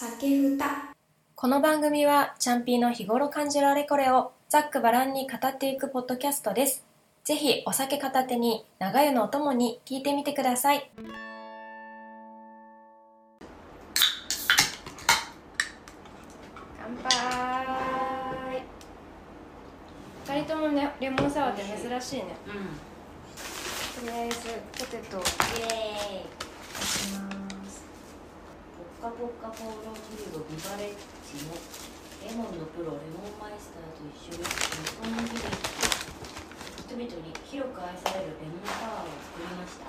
酒ふたこの番組はチャンピーの日頃感じるあれこれをざっくばらんに語っていくポッドキャストです。ぜひお酒片手に長湯のお供に聞いてみてください。乾杯二人ともねレモンサワーって珍しいね。うんとりあえずポテトイエーイ出します。カポッカポーロフードビバレッジのレモンのプロレモンマイスターと一緒に日本の日々人々に広く愛されるレモンサワーを作りました。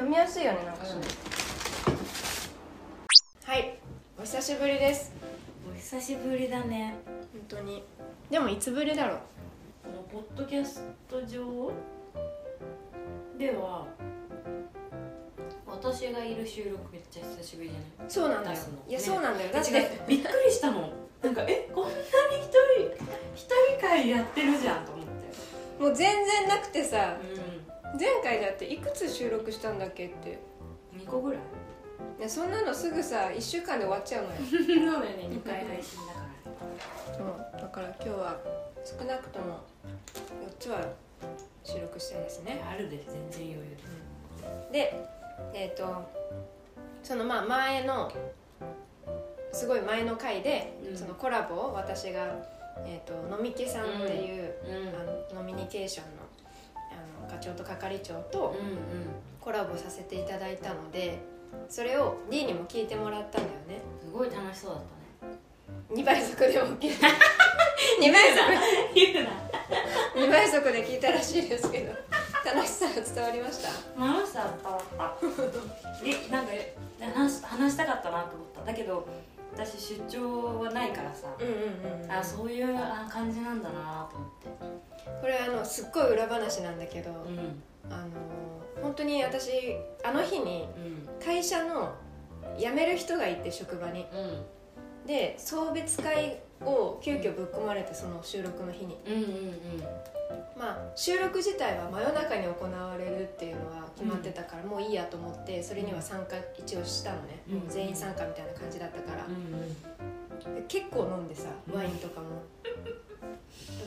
う飲みやすいよねなんかーん、はいお久しぶりです。お久しぶりだね。本当に。でもいつぶりだろう。このポッドキャスト上では私がいる収録めっちゃ久しぶりじゃない？そうなんだよいやそうなんだよ。だっ違てう。びっくりしたのなんかえこんなに一人一人会やってるじゃんと思って。もう全然なくてさう前回だっていくつ収録したんだっけって。ん2個ぐらい。いやそんなのすぐさ1週間で終わっちゃうのよ。そうだよね。2回配信だからそう。だから今日は少なくとも4つは収録したいですね。あるです全然余裕ですでえっ、とそのまあ前のすごい前の回で、うん。そのコラボを私が、えー、と飲み気さんっていう、うん。あのノミニケーションのあの課長と係長とコラボさせていただいたのでそれを D にも聞いてもらったんだよね。すごい楽しそうだったね。2倍速でも聞いた。2倍速。言うな2倍速で聞いたらしいですけど楽しさが伝わりました？楽しさ伝わった。えなんか話し話したかったなと思った。だけど私出張はないからさ、うんうんうんあそういうあ感じなんだなと思って。これあのすっごい裏話なんだけど、うん。あの本当に私あの日にうん。会社の辞める人がいて職場に。うん。で送別会を急遽ぶっ込まれてその収録の日に。うんうんうんまあ収録自体は真夜中に行われるっていうのは決まってたから、もういいやと思ってそれには参加一応したのね、うん。もう全員参加みたいな感じだったから、結構飲んでさワインとかも、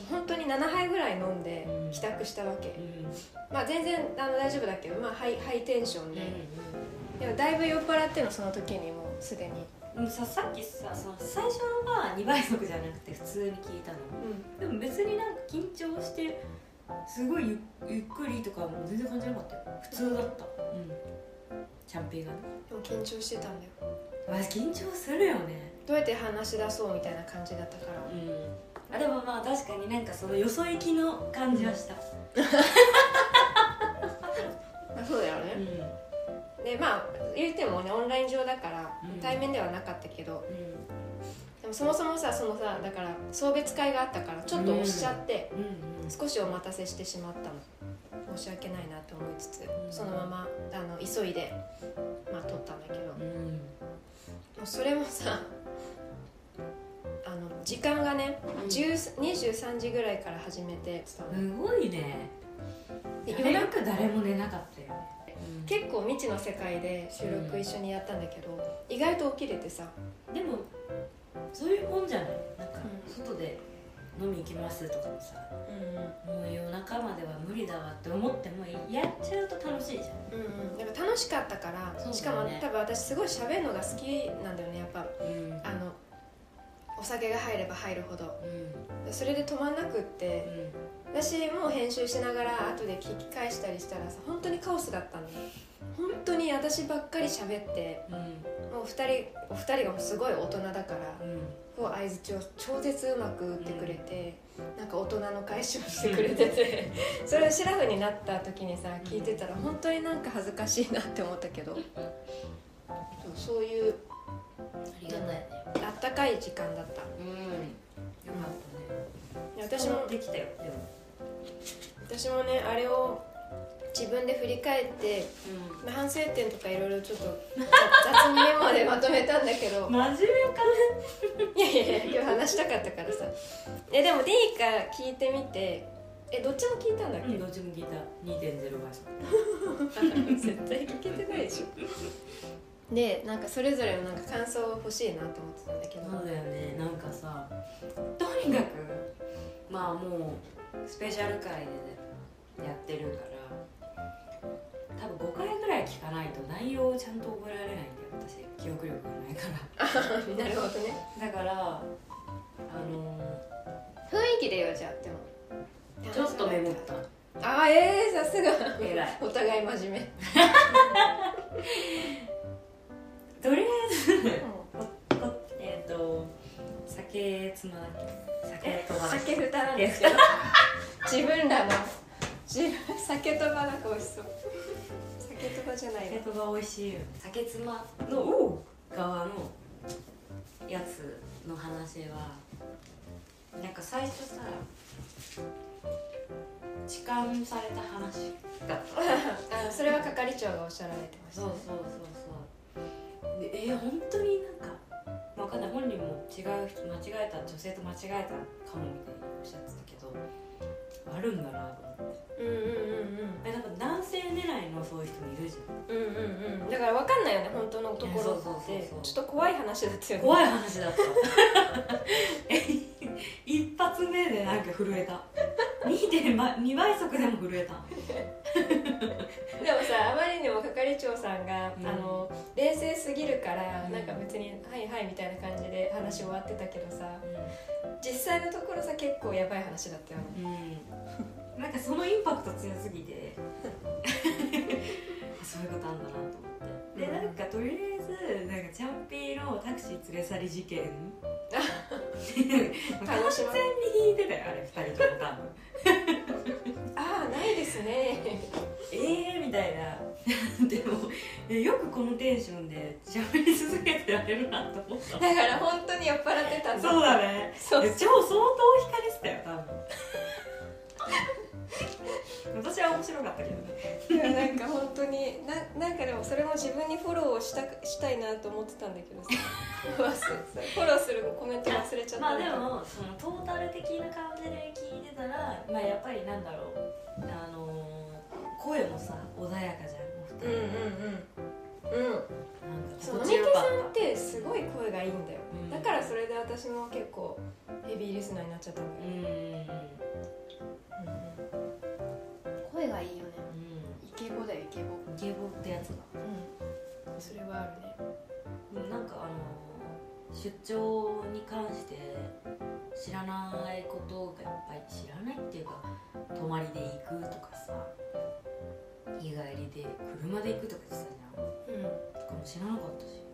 本当に7杯ぐらい飲んでうん。帰宅したわけ、うん。まあ全然あの大丈夫だけど、まあ、ハイハイテンションで、うでもだいぶ酔っ払ってのその時にもうすでに、んでもささっきさその最初のは2倍速じゃなくて普通に聞いたの。でも別になんか緊張してすごいゆゆっくりとかも全然感じなかったよ。普通だった。うん。チャンピーが。ねでも緊張してたんだよ。まあ緊張するよねどうやって話し出そうみたいな感じだったから。うん。あでもまあ確かになんかそのよそ行きの感じはした。あそうだようん。ね、でまあ言ってもねオンライン上だからうん。対面ではなかったけど、うん。でもそもそもさそのさだから送別会があったからちょっと押しちゃって、うん。少しお待たせしてしまったの。申し訳ないなと思いつつ、ん。そのままあの急いでまあ撮ったんだけど、もうそれもさあの時間がね、うん。10 23時ぐらいから始めてさ、すごいね。で夜中誰も寝なかった結構未知の世界で収録一緒にやったんだけど、意外と起きれてさ。でもそういうもんじゃない？なんかうん。外で飲み行きますとかもさうんもう夜中までは無理だわって思ってもやっちゃうと楽しいじゃん。うんうん、なんか楽しかったから、ね。しかも多分私すごい喋るのが好きなんだよねやっぱ。うん。あのお酒が入れば入るほど。うん。それで止まんなくって私も編集しながら後で聞き返したりしたらさ本当にカオスだったの本当に私ばっかり喋ってうん。うんもう二人お二人がすごい大人だからうん。こう相づちを超絶うまく打ってくれて、なんか大人の返しをしてくれててそれをシラフになった時にさ聞いてたら本当になんか恥ずかしいなって思ったけどそうそういうありがたいね。あったかい時間だった。うん。よかったね。私もできたよでも私もねあれを自分で振り返ってまあ反省点とかいろいろちょっと雑雑にメモでまとめたんだけど。真面目かいやいやいや今日話したかったからさ。えでも D か聞いてみてえどっちも聞いたんだっけ、うんどっちも聞いた。2.0倍速絶対聞けてないでしょ。でなんかそれぞれのなんか感想欲しいなと思ってたんだけど。そうだよね。なんかさとにかくまあもうスペシャル回でやってるから多分5回ぐらい聞かないと内容をちゃんと覚えられないんだよ私記憶力がないから。なるほどねだからあの雰囲気でよじゃあでもーちょっとメモった。あーえー、さすが。偉い。お互い真面目。とりあえず酒つま酒とば酒ふたなんですけど。自分らの。自分酒とばなんか美味しそう。酒とばじゃない酒とば美味しいよ。酒つまの側のやつの話はなんか最初さ痴漢された話だったあのそれは係長がおっしゃられてました、そうそうそうそう。でえー、本当になんかわかんない本人も違う人間違えた女性と間違えたかもみたいにおっしゃってたけどあるんだなと思って。うんうんうんうん。えなんか男性狙いのそういう人もいるじゃん。うんうん。うんだから分かんないよね本当のところそうそうそうそう。ってちょっと怖い話だったよね。怖い話だった。え一発目でなんか震えた。2.2倍速でも震えたあまりにも係長さんが、うん。あの冷静すぎるから、うん。なんか別に「はいはい」みたいな感じで話終わってたけどさ実際のところさ結構やばい話だったよね。うん、うん、なんかそのインパクト強すぎて。そういうことあんだなと思って。でうん。なんかとりあえずなんかチャンピーのタクシー連れ去り事件。完全に引いてたよあれ2人とも多分 ああないですね。えーみたいな。でもえよくこのテンションで喋り続けてられるなと思った。だから本当に酔っ払ってたんだ。そうだね。そう。え超相当惹かれてたよ多分私は面白かったけどね。でもなんか本当にななんかでもそれも自分にフォローをしたくしたいなと思ってたんだけどさ。忘れフォローするコメント忘れちゃった。まあでもそのトータル的な感じで聞いてたらまあやっぱりなんだろう。あのー声もさ穏やかじゃんおうん二人。うんうんうん。なんかそう心地よかっ野毛さんってすごい声がいいんだよ、うん。だからそれで私も結構ヘビーリスナーになっちゃったんだたうんよ、声がいいよね。うイケボだよイケボ。んイケボってやつだ。うん。それはあるね。でもなんかあの出張に関して知らないことがいっぱい知らないっていうか泊まりで行くとかさ日帰りで車で行くとか言ってたじゃん。うん。とかも知らなかったし。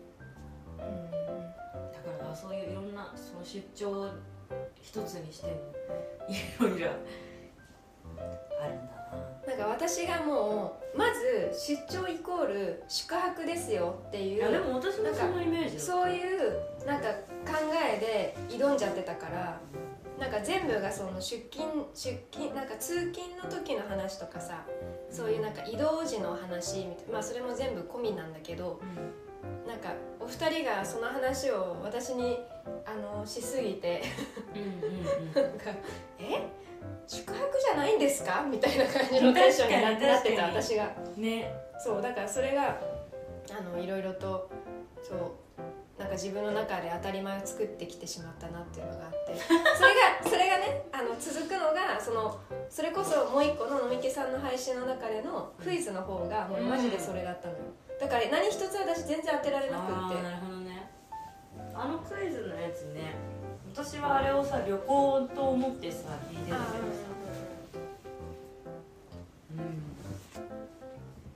だからそういういろんなその出張一つにしてもいろいろあるんだな。なんか私がもうまず出張イコール宿泊ですよっていいうやでも私もそのイメージだそういうなんか考えで挑んじゃってたからなんか全部がその出勤出勤なんか通勤の時の話とかさそういうなんか移動時の話みたいまあそれも全部込みなんだけどうなん。かお二人がその話を私にあのしすぎてんうんうんうんなんか「え宿泊じゃないんですか?」みたいな感じのテンションになってた私が。ね。そうだからそれがあのいろいろとそうなんか自分の中で当たり前を作ってきてしまったなっていうのがあって。それがそれがねあの続くのがそのそれこそもう一個の飲み気さんの配信の中でのクイズの方がもうマジでそれだったのよ。だから何一つ私全然当てられなくって。ああなるほどね。あのクイズのやつね私はあれをさ旅行と思ってさ聞いてたけどさ。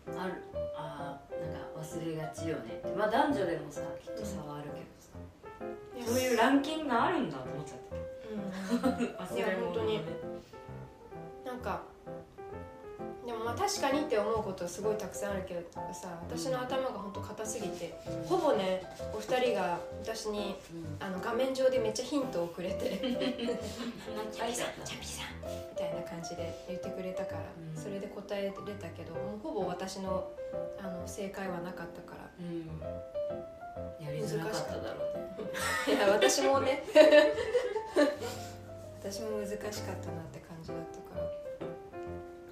うん。ある。あーなんか忘れがちよね。まあ男女でもさきっと差はあるけどさ、そういうランキングがあるんだと思っちゃったうん忘れ物のねいやなんかでもまあ確かにって思うことすごいたくさんあるけどさ私の頭が本当硬すぎてほぼねお二人が私にうん。あの画面上でめっちゃヒントをくれて なんさんみたいな感じで言ってくれたから、うん。それで答えれたけどもうほぼ私のあの正解はなかったから。うん。やりづらかっただろうね。いや私もね。私も難しかったなって感じだった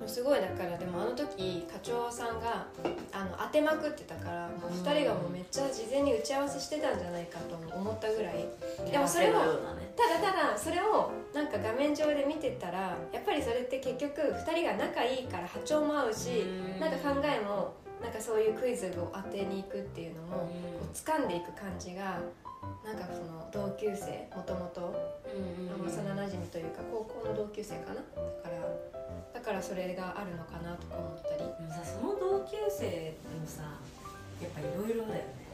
すごいだからでもあの時課長さんがあの当てまくってたからもう2人がもうめっちゃ事前に打ち合わせしてたんじゃないかと思ったぐらい。でもそれをただただそれをなんか画面上で見てたらやっぱりそれって結局2人が仲いいから波長も合うしなんか考えもなんかそういうクイズを当てに行くっていうのもこう掴んでいく感じがなんかその同級生もともと幼なじみというか高校の同級生かな？だからだからそれがあるのかなとか思ったり。でもさその同級生もさやっぱいろいろだよね。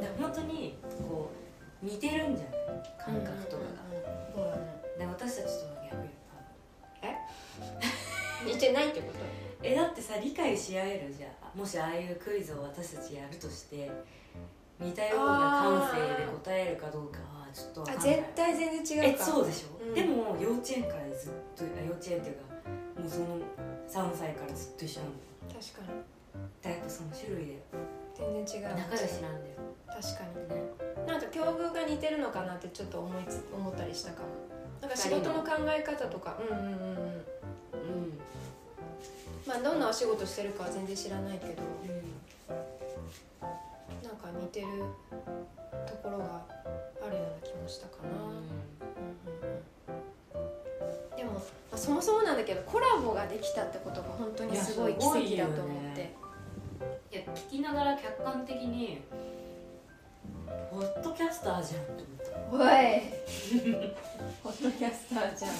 で本当にこう似てるんじゃない？感覚とかが、そうだねで私たちとの逆や 似てないってこと？えだってさ理解し合えるじゃん。もしああいうクイズを私たちやるとして似たような感性で答えるかどうかはちょっとあ絶対全然違うか。えそうでしょ、うん。でも幼稚園からずっと幼稚園っていうかもうその3歳からずっと一緒なの。確かに。だやっぱその種類で。全然違う。仲良しなんだよ。確かに。ね。なんか境遇が似てるのかなってちょっと思いつ思ったりしたかも。なんか仕事の考え方とか。うんうんうんうん。うん。まあどんなお仕事してるかは全然知らないけど。うん。なんか似てるところがあるような気もしたかな、うんそもそもなんだけどコラボができたってことが本当にすごい奇跡だと思って。いや聞きながら客観的にポッドキャスターじゃんと思った。おい。ポッドキャスターじゃん。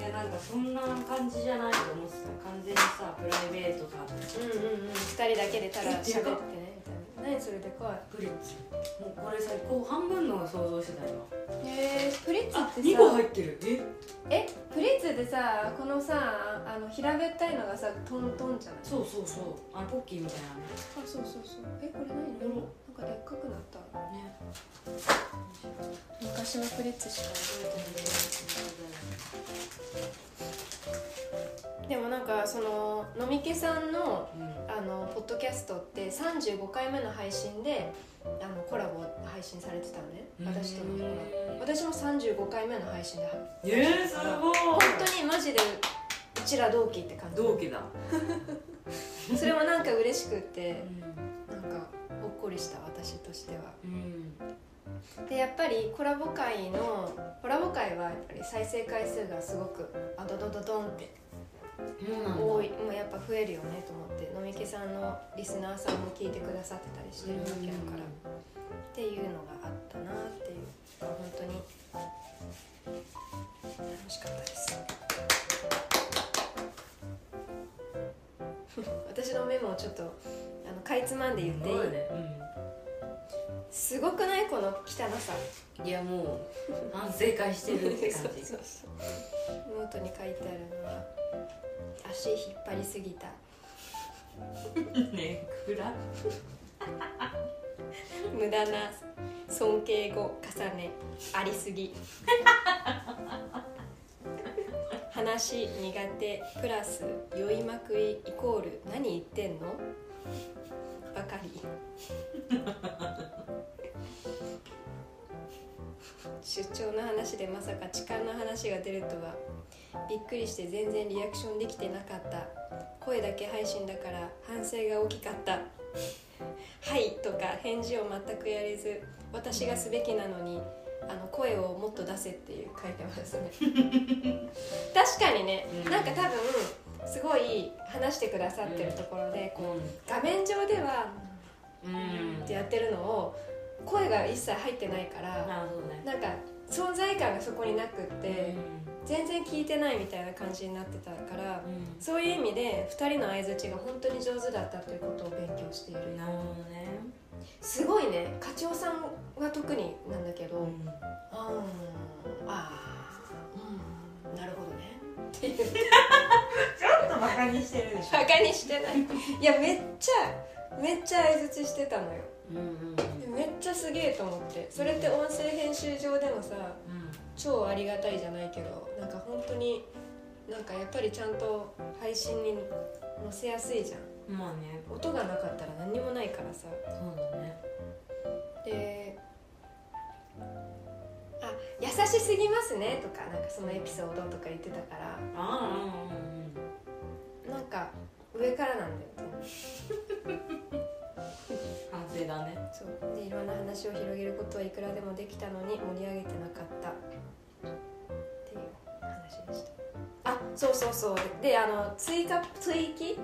いやなんかそんな感じじゃないと思ってた。完全にさプライベートが。うんうんうん。2人だけでただ喋ってねみたいな何それでかプリッツ。もうこれさこう半分のを想像してた今いへえプリッツあってさ。2個入ってる。え？えプリッツってさこのさあの平べったいのがさトントンじゃない？そうそうそう。あのポッキーみたいなあそうそうそう。えこれ何？でっかくなったね。昔のプリッツしか覚えてない。でもなんかその飲み気さんのうん。あのポッドキャストって35回目の配信であのコラボ配信されてたのね。私とのコラボ。私も35回目の配信でえー、すごい。本当にマジでうちら同期って感じ。同期だ。それもなんか嬉しくって。んなんりした私としては。うん。でやっぱりコラボ会のコラボ会はやっぱり再生回数がすごくあドドドドンって多いもうやっぱ増えるよねと思って飲み気さんのリスナーさんも聞いてくださってたりしてるわけだから。っていうのがあったなっていうか本当に楽しかったです 私のメモをちょっとあのかいつまんで言っていい？すごいね。すごくない？この汚さ。うんいやもう反省会してるって感じ。そうそうそう。ノートに書いてあるのは足引っ張りすぎた。ねくら無駄な尊敬語重ねありすぎ話苦手プラス酔いまくりイコール何言ってんの？ばかり。出張の話でまさか痴漢の話が出るとは。びっくりして全然リアクションできてなかった。声だけ配信だから反省が大きかった「はい」とか返事を全くやれず私がすべきなのに。あの声をもっと出せっていう書いてますね。確かにね、うん。なんか多分すごい話してくださってるところでこう画面上ではうん。ってやってるのを声が一切入ってないからなるほどね。なんか存在感がそこになくって全然聞いてないみたいな感じになってたからうん。そういう意味で2人の相づちが本当に上手だったということを勉強している。なるほどねすごいね。課長さんは特になんだけど、うん。あーあーうん。なるほどね。ちょっとバカにしてるでしょ。バカにしてない。いやめっちゃめっちゃ相づちしてたのよ。うんうんでめっちゃすげえと思って。それって音声編集上でもさ超ありがたいじゃないけどなんか本当になんかやっぱりちゃんと配信に載せやすいじゃんうんまあね音がなかったら何にもないからさ。そうだね。であ優しすぎますねとかなんかそのエピソードとか言ってたから。ああうんうんなんか上からなんだよ 反省だね。そう。でいろんな話を広げることはいくらでもできたのに盛り上げてなかった。っていう話でした。あそうそうそう。であの追加追記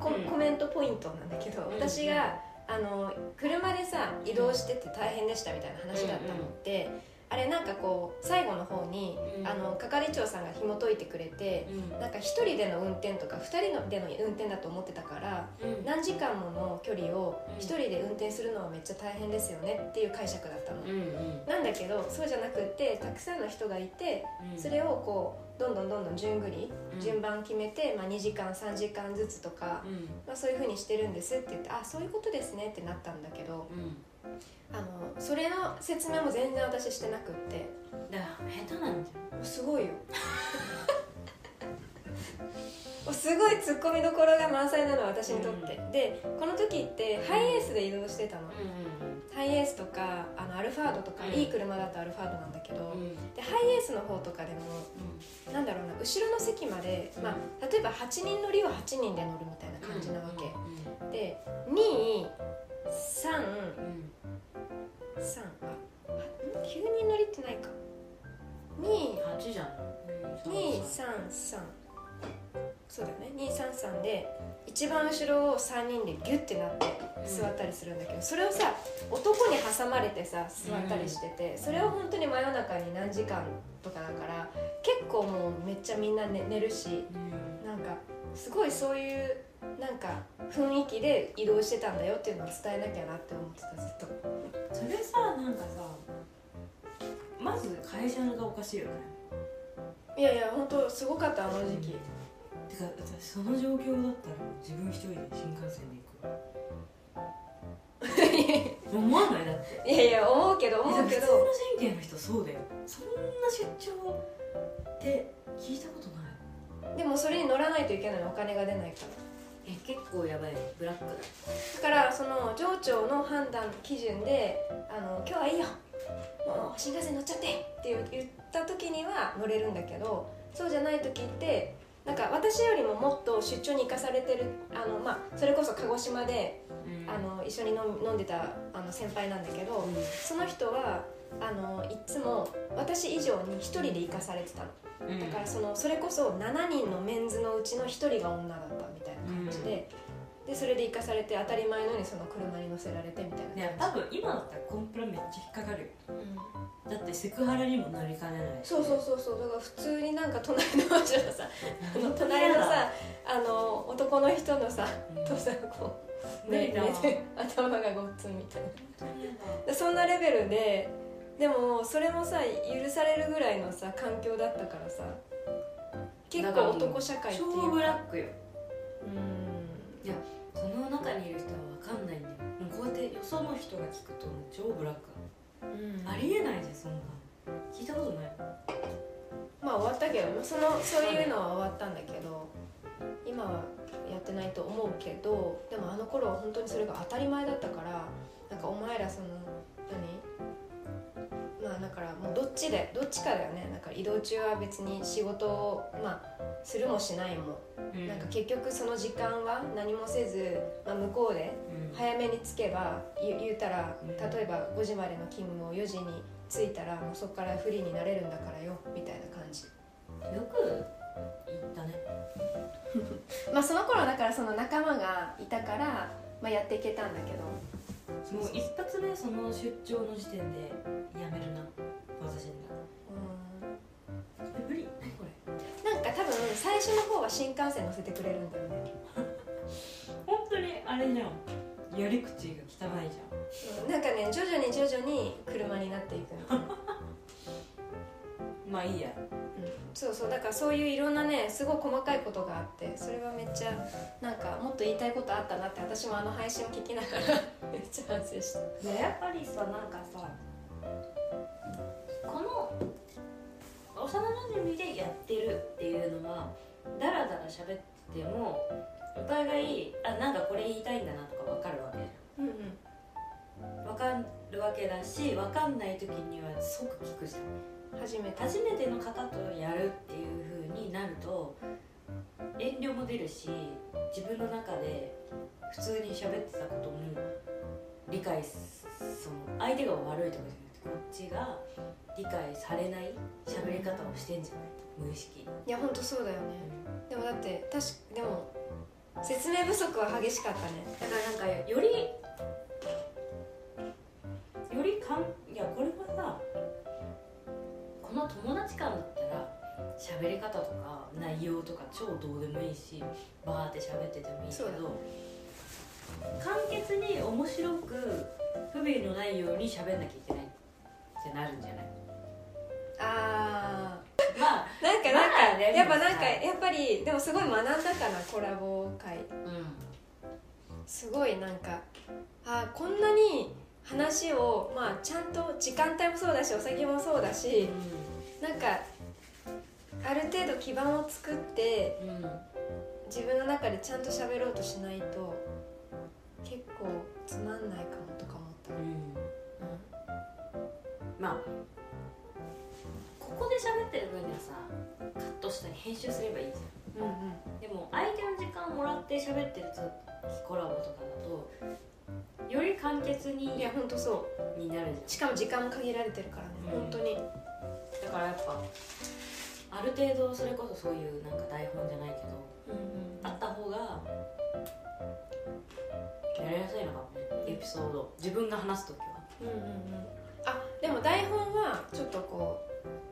コ,、メントポイントなんだけど、うん私があの車でさ移動してて大変でしたみたいな話だったのって、あれなんかこう最後の方に、うん。あの係長さんが紐解いてくれて、うん。なんか一人での運転とか二人のでの運転だと思ってたからうん。何時間もの距離をうん。一人で運転するのはめっちゃ大変ですよねっていう解釈だったの、うんうん。なんだけどそうじゃなくってたくさんの人がいてうん。それをこうどんどんどんどん順繰りうん。順番決めて、まあ、2時間3時間ずつとか、うん。まあ、そういうふうにしてるんですって言ってあそういうことですねってなったんだけどうん。あのそれの説明も全然私してなくって。だから下手なんじすごいよ。すごいツッコミどころが満載なの私にとって、でこの時ってハイエースで移動してたの、ゃんハイエースとかあのアルファードとか、うん。いい車だとアルファードなんだけど、でハイエースの方とかでもなんだろうな後ろの席まで、まあ、例えば8人乗りは8人で乗るみたいな感じなわけ、うん。で233うんあ9人乗りってないか。八じゃん。2233そうだよね。233で一番後ろを3人でギュッてなって座ったりするんだけど、それをさ男に挟まれてさ座ったりしてて、それを本当に真夜中に何時間とかだから結構もうめっちゃみんな寝寝るしうん。なんかすごいそういうなんか雰囲気で移動してたんだよっていうのを伝えなきゃなって思ってたずっと。それさなんかさまず会社がおかしいよね。いやいや本当すごかったあの時期てか私その状況だったら自分一人で新幹線で行く。思わないだっていやいや思うけど。思うけど普通の神経の人そうだよ。そんな出張って聞いたことない。でもそれに乗らないといけないのお金が出ないから。え結構やばい。ブラックだ。だからその上長の判断基準で「あの今日はいいよ。もう新幹線乗っちゃって」って言った時には乗れるんだけどそうじゃない時ってなんか私よりももっと出張に行かされてるあの、まあ、それこそ鹿児島であの一緒に飲んでたあの先輩なんだけどその人はあのいつも私以上に1人で行かされてたの。だからそのそれこそ7人のメンズのうちの1人が女だったみたいな感じで,、でそれで行かされて当たり前のようにその車に乗せられてみたいいや多分今だったらコンプラめっちゃ引っかかるよ。じ、うん、だってセクハラにもなりかねないそうそうそうそう。だから普通になんか隣の女のさあの 隣のさあの男の人のさうん。とさこう寝て頭がごっつんみたいな。そんなレベルででもそれもさ許されるぐらいのさ環境だったからさ結構男社会っていうか。超ブラックよ。うん。いやその中にいる人は分かんないんだよ。もうこうやってよその人が聞くと超ブラック。うんありえないじゃんそんな。聞いたことない。まあ終わったけどそのそういうのは終わったんだけど今はやってないと思うけどでもあの頃は本当にそれが当たり前だったからなんかお前らその何？まあだからもうどっちでどっちかだよね。なんか移動中は別に仕事をまあするもしないも、なんか結局その時間は何もせず、まあ、向こうでうん。早めに着けば言言うたらうん。例えば5時までの勤務を4時に着いたらもうそこからフリーになれるんだからよみたいな感じ。よく言ったね。まあその頃だからその仲間がいたから、まあ、やっていけたんだけど。もう一発目その出張の時点でやめるな。私になえ無理。何これ最初の方は新幹線乗せてくれるんだよね、本当にあれじゃんやり口が汚いじゃん。うんなんかね徐々に徐々に車になっていくみたいな、まあいいや。うん、そうそう。だからそういういろんなねすごい細かいことがあってそれはめっちゃなんかもっと言いたいことあったなって私もあの配信を聞きながら めっちゃ反省した。でやっぱりさなんかさこの幼馴染でやってるっていうのは喋っててもお互いあなんかこれ言いたいんだなとか分かるわけじうん。うんゃん。分かるわけだし分かんない時には即聞くじゃん。初めて。初めての方とやるっていう風になると遠慮も出るし自分の中で普通に喋ってたことも理解すその相手が悪いとかじゃなくてこっちが理解されない喋り方をしてんじゃない無意識。いや本当そうだよね、でもだって確かでも説明不足は激しかったね。だからなんかよりよりかんいやこれはさこの友達間だったら喋り方とか内容とか超どうでもいいしバーって喋っててもいいけど簡潔に面白く不備のないように喋んなきゃいけないってなるんじゃない？あまあーなんかなんか、まあねやっぱなんかはいやっぱりでもすごい学んだかなコラボ。会うん。すごいなんかあーこんなに話をまあちゃんと時間帯もそうだしお酒もそうだしなんかある程度基盤を作ってうん、うん自分の中でちゃんと喋ろうとしないと結構つまんないかもとか思った、まあここで喋ってる分にはさカットしたり編集すればいいじゃん。うん、うん。うんでも相手の時間もらって喋ってる時コラボとかだとより簡潔にいや本当そう。になるしかも時間も限られてるからね、うん。本当に。じゃんだからやっぱある程度それこそそういうなんか台本じゃないけどあった方がやりやすいのかもね。エピソード。自分が話す時は。うんうんうんあでも台本はちょっとこ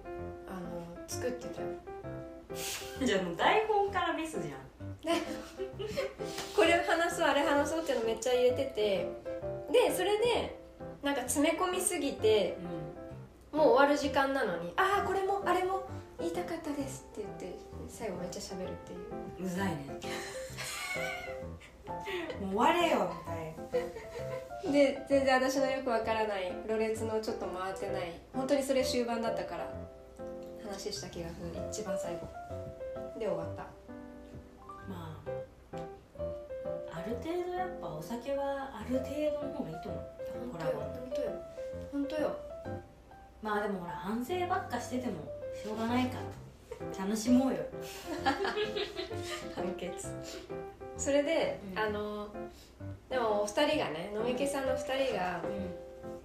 うあの作ってたよ。じゃあもう台本からミスじゃん。これ話そうあれ話そうっていうのめっちゃ入れててでそれでなんか詰め込みすぎてもう終わる時間なのに「ああこれもあれも言いたかったです」って言って最後めっちゃ喋るっていう。うんうざいね もう終われよみたいな。で全然私のよくわからないろれつのちょっと回ってない本当にそれ終盤だったから話した気がする一番最後。で終わった。まあある程度やっぱお酒はある程度の方がいいと思う。本当よ本当よ。本当よ。まあでもほら反省ばっかしててもしょうがないから楽しもうよ。判決それで、うん。あのでもお二人がね飲み家さんの二人が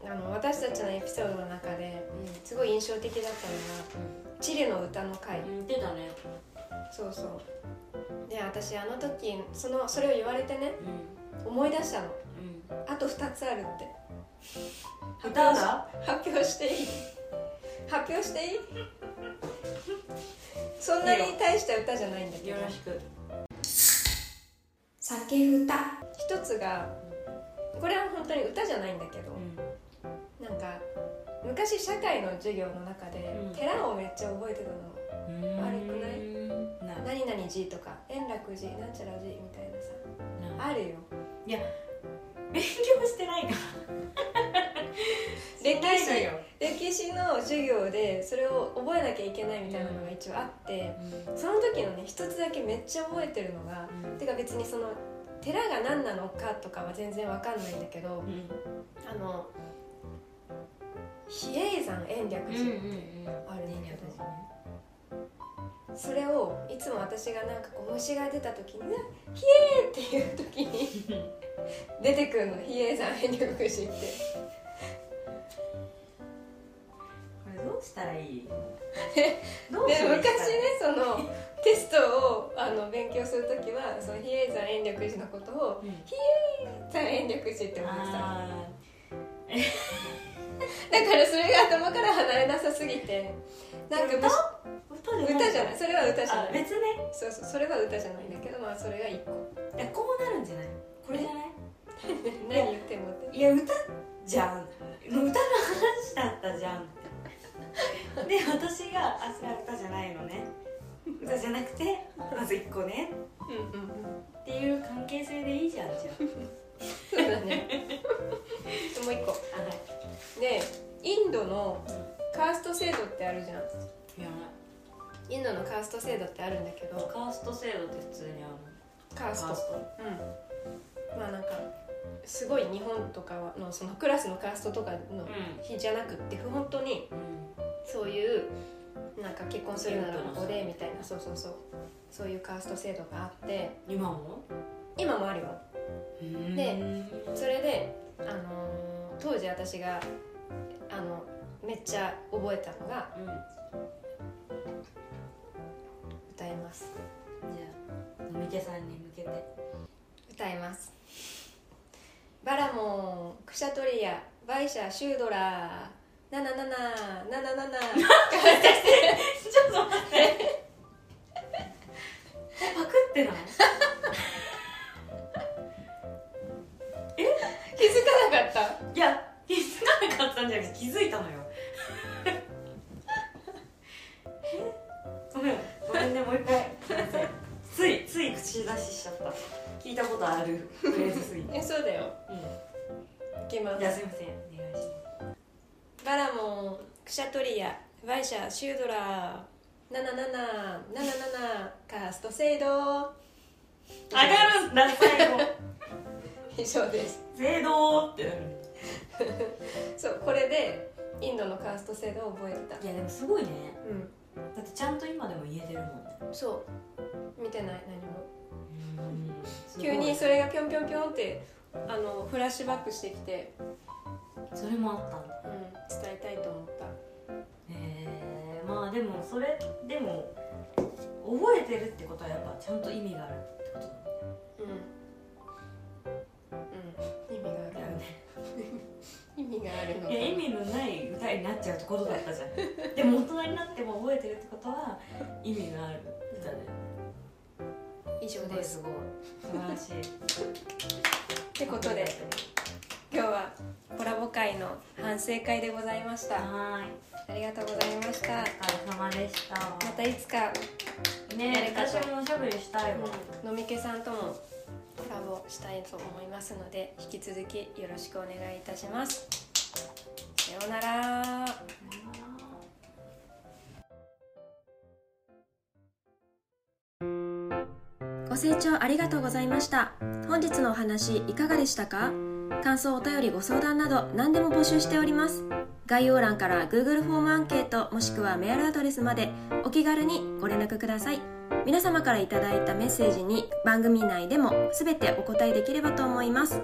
うあの私たちのエピソードの中ですごい印象的だったのがチリの歌の回。ん言ってたね。そうそう。で私あの時そのそれを言われてねう思い出したの。あと2つあるって。歌が？発表していい？発表していい？そんなに大した歌じゃないんだけど。よろしく酒歌。一つがこれは本当に歌じゃないんだけどうなんか昔社会の授業の中でうん。寺をめっちゃ覚えてたの。ん悪くない？何々寺とか円楽寺なんちゃら寺みたいなさ。あるよ。勉強してないから歴史よ。歴史の授業でそれを覚えなきゃいけないみたいなのが一応あってその時のね一つだけめっちゃ覚えてるのがてか別にその寺が何なのかとかは全然わかんないんだけどあの比叡山延暦寺ってあるんだけど、それをいつも私がなんかこう虫が出た時に「うわひえ!」っていう時に 出てくるの比叡山延暦寺ってしたらいい？どうでしよう昔ねそのテストをあの勉強する時はその比叡山延暦寺のことをうん。比叡山延暦寺って思ってた。だからそれが頭から離れなさすぎてなんかむしー歌じゃない？それは歌じゃない。あ別ねそうそうそれは歌じゃないんだけどまあそれが一個。いやこうなるんじゃない？これじゃない？何言ってもって。いや歌じゃん。歌の話だったじゃん で私が「あそれは歌じゃないのね」歌じゃなくてまず1個ね。っていう関係性でいいじゃんじゃそうだね。もう一個。ああはい。でインドのカースト制度ってあるじゃん。いや。インドのカースト制度ってあるんだけど。カースト制度って普通にあるカースト。カースト。うん。まあなんかすごい日本とかのそのクラスのカーストとかの日じゃなくって本当にうんそういうなんか結婚するならここでみたいなそうそうそう。そういうカースト制度があって。今も？今もあるよ。でうんそれで、あのー当時私があのめっちゃ覚えたのがうん歌います。じゃあ飲み家さんに向けて。歌います。バラモンクシャトリアバイシャシュードラー七七七七。カースト制度。上がるんだ最後。以上です。制度って。なるそうこれでインドのカースト制度を覚えてた。いやでもすごいね。うん。だってちゃんと今でも言えてるもんね。そう。見てない何も。うん急にそれがぴょんぴょんぴょんってあのフラッシュバックしてきて、それもあったんだ。うん、伝えたいと思ったまあでもそれでも覚えてるってことはやっぱちゃんと意味があるってことだようん、うん、意味がある。だよね意味があるのいや意味のない歌になっちゃうってことだったじゃん。でも大人になっても覚えてるってことは意味がある歌で以上ですすごい素晴らしいってことで今日はコラボ会の反省会でございました。はーい。ありがとうございました。お疲れ様でした。またいつか、ね私もおしゃべりしたいわ、飲み気さんともコラボしたいと思いますので引き続きよろしくお願いいたします。さようなら。ご清聴ありがとうございました。本日のお話いかがでしたか？感想お便りご相談など何でも募集しております。概要欄から Google フォームアンケートもしくはメールアドレスまでお気軽にご連絡ください。皆様からいいたメッセージに番組内でも全てお答えできればと思います。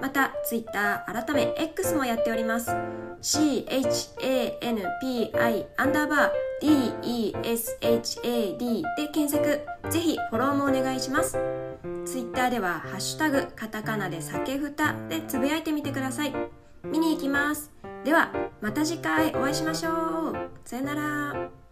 また Twitter 改め X もやっております。CHANPI アンダーバー DESHAD で検索。ぜひフォローもお願いします。ツイッターでは「ハッシュタグカタカナで酒ふた」でつぶやいてみてください。見に行きます。ではまた次回お会いしましょう。さよなら。